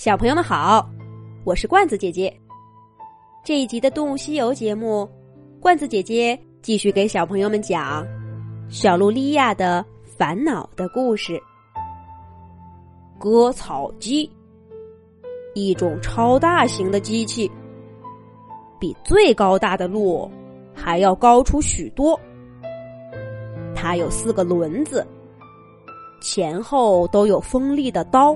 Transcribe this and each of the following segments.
小朋友们好，我是罐子姐姐。这一集的《动物西游》节目，罐子姐姐继续给小朋友们讲小鹿莉亚的烦恼的故事。割草机，一种超大型的机器，比最高大的鹿还要高出许多。它有四个轮子，前后都有锋利的刀。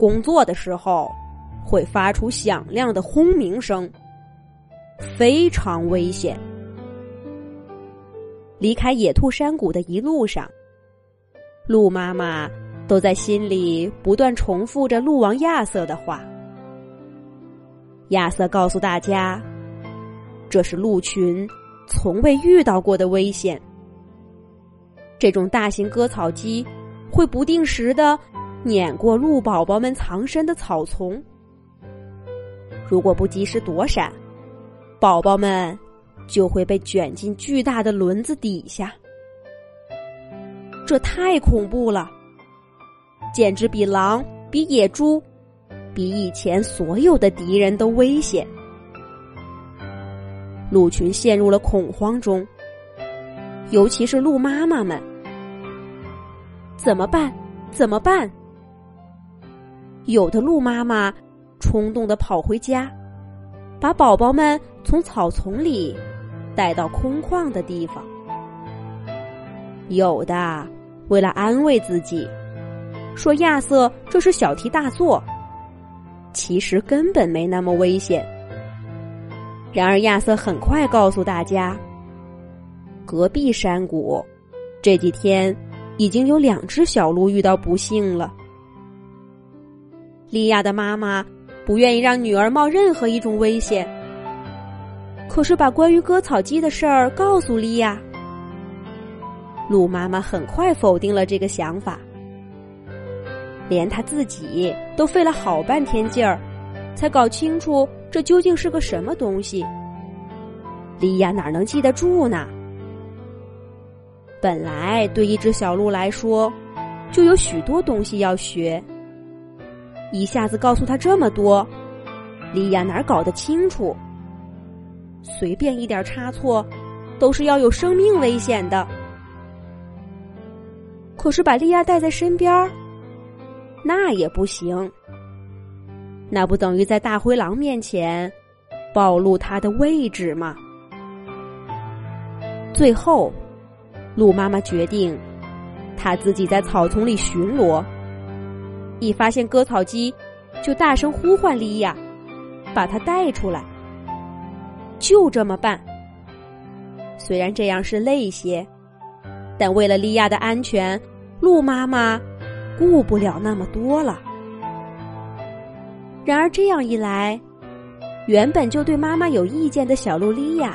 工作的时候会发出响亮的轰鸣声，非常危险。离开野兔山谷的一路上，鹿妈妈都在心里不断重复着鹿王亚瑟的话。亚瑟告诉大家，这是鹿群从未遇到过的危险。这种大型割草机会不定时的。碾过鹿宝宝们藏身的草丛，如果不及时躲闪，宝宝们就会被卷进巨大的轮子底下。这太恐怖了，简直比狼、比野猪、比以前所有的敌人都危险。鹿群陷入了恐慌中，尤其是鹿妈妈们，怎么办？怎么办？有的鹿妈妈冲动的跑回家，把宝宝们从草丛里带到空旷的地方；有的为了安慰自己，说亚瑟这是小题大做，其实根本没那么危险。然而亚瑟很快告诉大家，隔壁山谷这几天已经有两只小鹿遇到不幸了。莉亚的妈妈不愿意让女儿冒任何一种危险，可是把关于割草机的事儿告诉莉亚，鹿妈妈很快否定了这个想法，连她自己都费了好半天劲儿，才搞清楚这究竟是个什么东西。莉亚哪能记得住呢？本来对一只小鹿来说，就有许多东西要学。一下子告诉他这么多，莉亚哪搞得清楚？随便一点差错，都是要有生命危险的。可是把莉亚带在身边那也不行。那不等于在大灰狼面前暴露他的位置吗？最后，鹿妈妈决定，她自己在草丛里巡逻。一发现割草机，就大声呼唤莉亚，把她带出来。就这么办。虽然这样是累些，但为了莉亚的安全，鹿妈妈顾不了那么多了。然而这样一来，原本就对妈妈有意见的小鹿莉亚，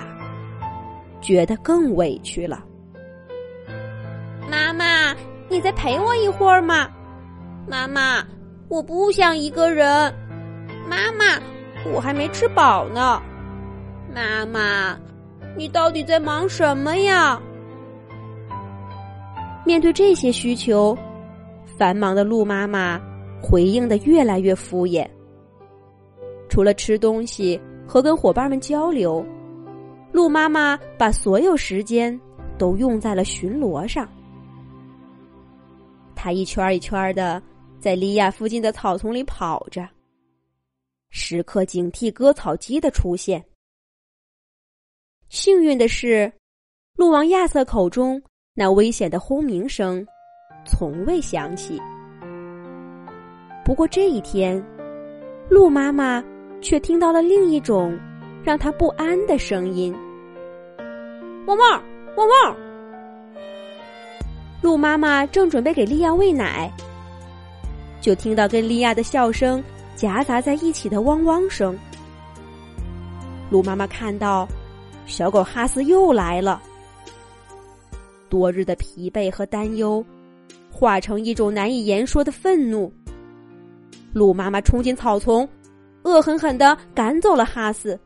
觉得更委屈了。妈妈，你再陪我一会儿嘛。妈妈，我不想一个人。妈妈，我还没吃饱呢。妈妈，你到底在忙什么呀？面对这些需求，繁忙的鹿妈妈回应的越来越敷衍。除了吃东西和跟伙伴们交流，鹿妈妈把所有时间都用在了巡逻上。他一圈一圈的。在莉亚附近的草丛里跑着，时刻警惕割草机的出现。幸运的是，鹿王亚瑟口中那危险的轰鸣声从未响起。不过这一天，鹿妈妈却听到了另一种让她不安的声音：“汪汪，汪汪！”鹿妈妈正准备给莉亚喂奶。就听到跟莉亚的笑声夹杂在一起的汪汪声。鹿妈妈看到小狗哈斯又来了，多日的疲惫和担忧化成一种难以言说的愤怒。鹿妈妈冲进草丛，恶狠狠的赶走了哈斯，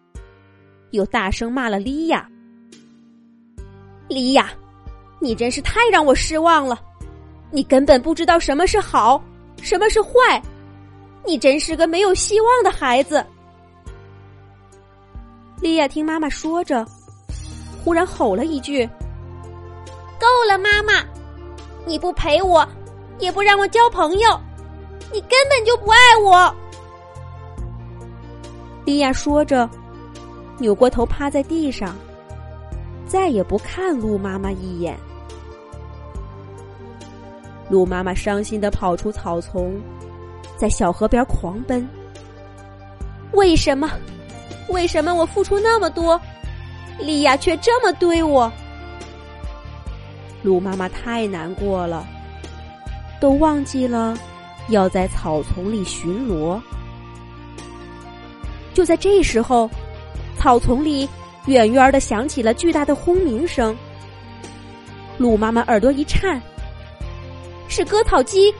又大声骂了莉亚：“莉亚，你真是太让我失望了！你根本不知道什么是好。”什么是坏？你真是个没有希望的孩子。”莉亚听妈妈说着，忽然吼了一句：“够了，妈妈！你不陪我，也不让我交朋友，你根本就不爱我。”莉亚说着，扭过头趴在地上，再也不看鹿妈妈一眼。鹿妈妈伤心的跑出草丛，在小河边狂奔。为什么？为什么我付出那么多，莉亚却这么对我？鹿妈妈太难过了，都忘记了要在草丛里巡逻。就在这时候，草丛里远远的响起了巨大的轰鸣声。鹿妈妈耳朵一颤，是割草机！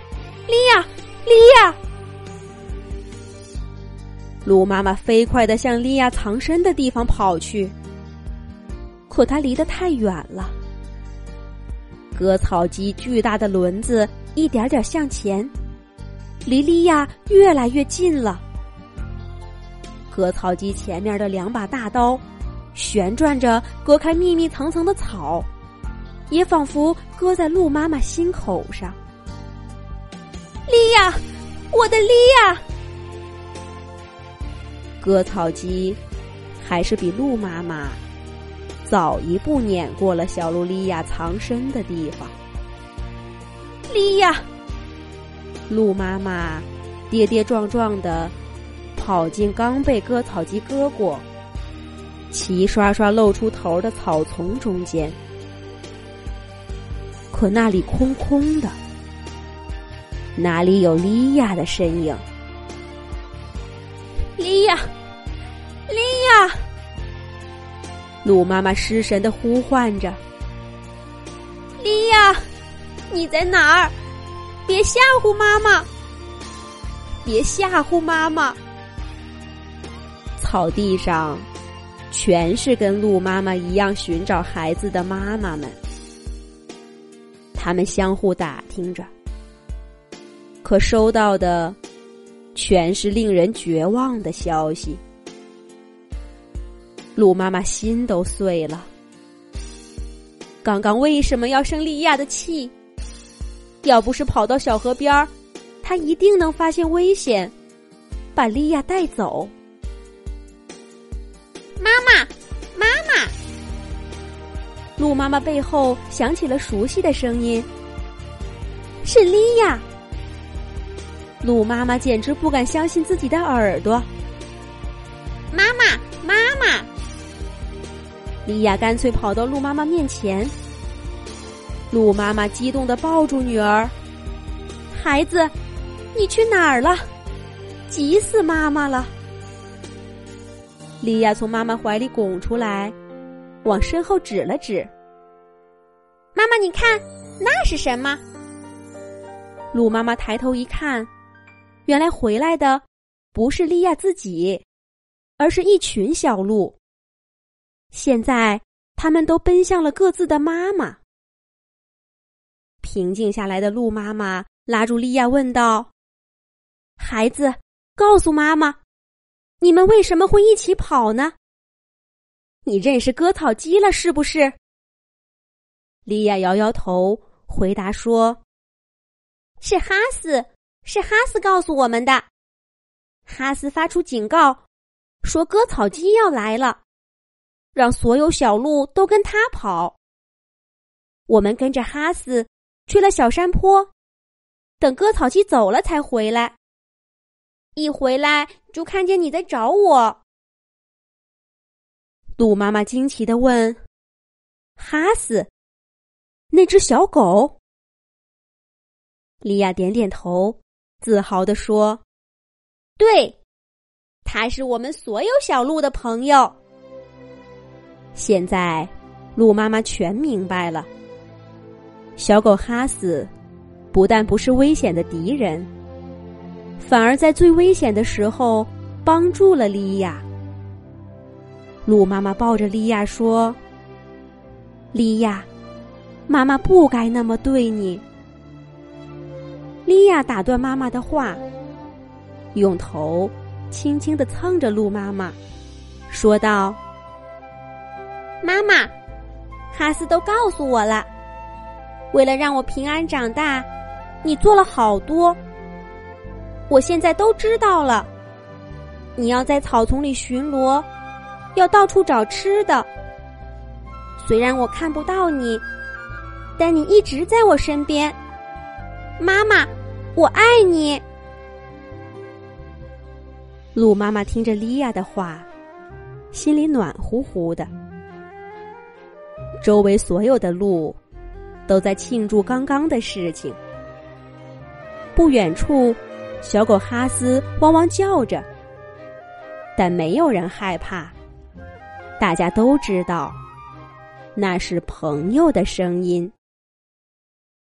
莉亚，莉亚！鹿妈妈飞快的向莉亚藏身的地方跑去，可它离得太远了。割草机巨大的轮子一点点向前，离莉亚越来越近了。割草机前面的两把大刀旋转着，割开密密层层的草，也仿佛割在鹿妈妈心口上。莉亚，我的莉亚！割草机还是比鹿妈妈早一步碾过了小鹿莉亚藏身的地方。莉亚，鹿妈妈跌跌撞撞的跑进刚被割草机割过、齐刷刷露出头的草丛中间，可那里空空的，哪里有莉亚的身影？莉亚，莉亚！鹿妈妈失神的呼唤着：“莉亚，你在哪儿？别吓唬妈妈！别吓唬妈妈！”草地上全是跟鹿妈妈一样寻找孩子的妈妈们，他们相互打听着，可收到的。全是令人绝望的消息，鹿妈妈心都碎了。刚刚为什么要生莉亚的气？要不是跑到小河边儿，他一定能发现危险，把莉亚带走。妈妈，妈妈！鹿妈妈背后响起了熟悉的声音，是莉亚。鹿妈妈简直不敢相信自己的耳朵。妈妈，妈妈！莉亚干脆跑到鹿妈妈面前。鹿妈妈激动的抱住女儿：“孩子，你去哪儿了？急死妈妈了！”莉亚从妈妈怀里拱出来，往身后指了指：“妈妈，你看，那是什么？”鹿妈妈抬头一看。原来回来的不是莉亚自己，而是一群小鹿。现在他们都奔向了各自的妈妈。平静下来的鹿妈妈拉住莉亚问道：“孩子，告诉妈妈，你们为什么会一起跑呢？你认识割草机了是不是？”莉亚摇摇头，回答说：“是哈斯。”是哈斯告诉我们的。哈斯发出警告，说割草机要来了，让所有小鹿都跟他跑。我们跟着哈斯去了小山坡，等割草机走了才回来。一回来就看见你在找我。鹿妈妈惊奇的问：“哈斯，那只小狗？”莉亚点点头。自豪地说：“对，他是我们所有小鹿的朋友。现在，鹿妈妈全明白了。小狗哈斯不但不是危险的敌人，反而在最危险的时候帮助了莉亚。鹿妈妈抱着莉亚说：‘莉亚，妈妈不该那么对你。’”莉亚打断妈妈的话：“用头轻轻的蹭着鹿妈妈，说道：“妈妈，哈斯都告诉我了，为了让我平安长大，你做了好多。我现在都知道了。你要在草丛里巡逻，要到处找吃的。虽然我看不到你，但你一直在我身边。妈妈，我爱你。”鹿妈妈听着莉亚的话，心里暖乎乎的。周围所有的鹿都在庆祝刚刚的事情。不远处，小狗哈斯汪汪叫着，但没有人害怕。大家都知道，那是朋友的声音。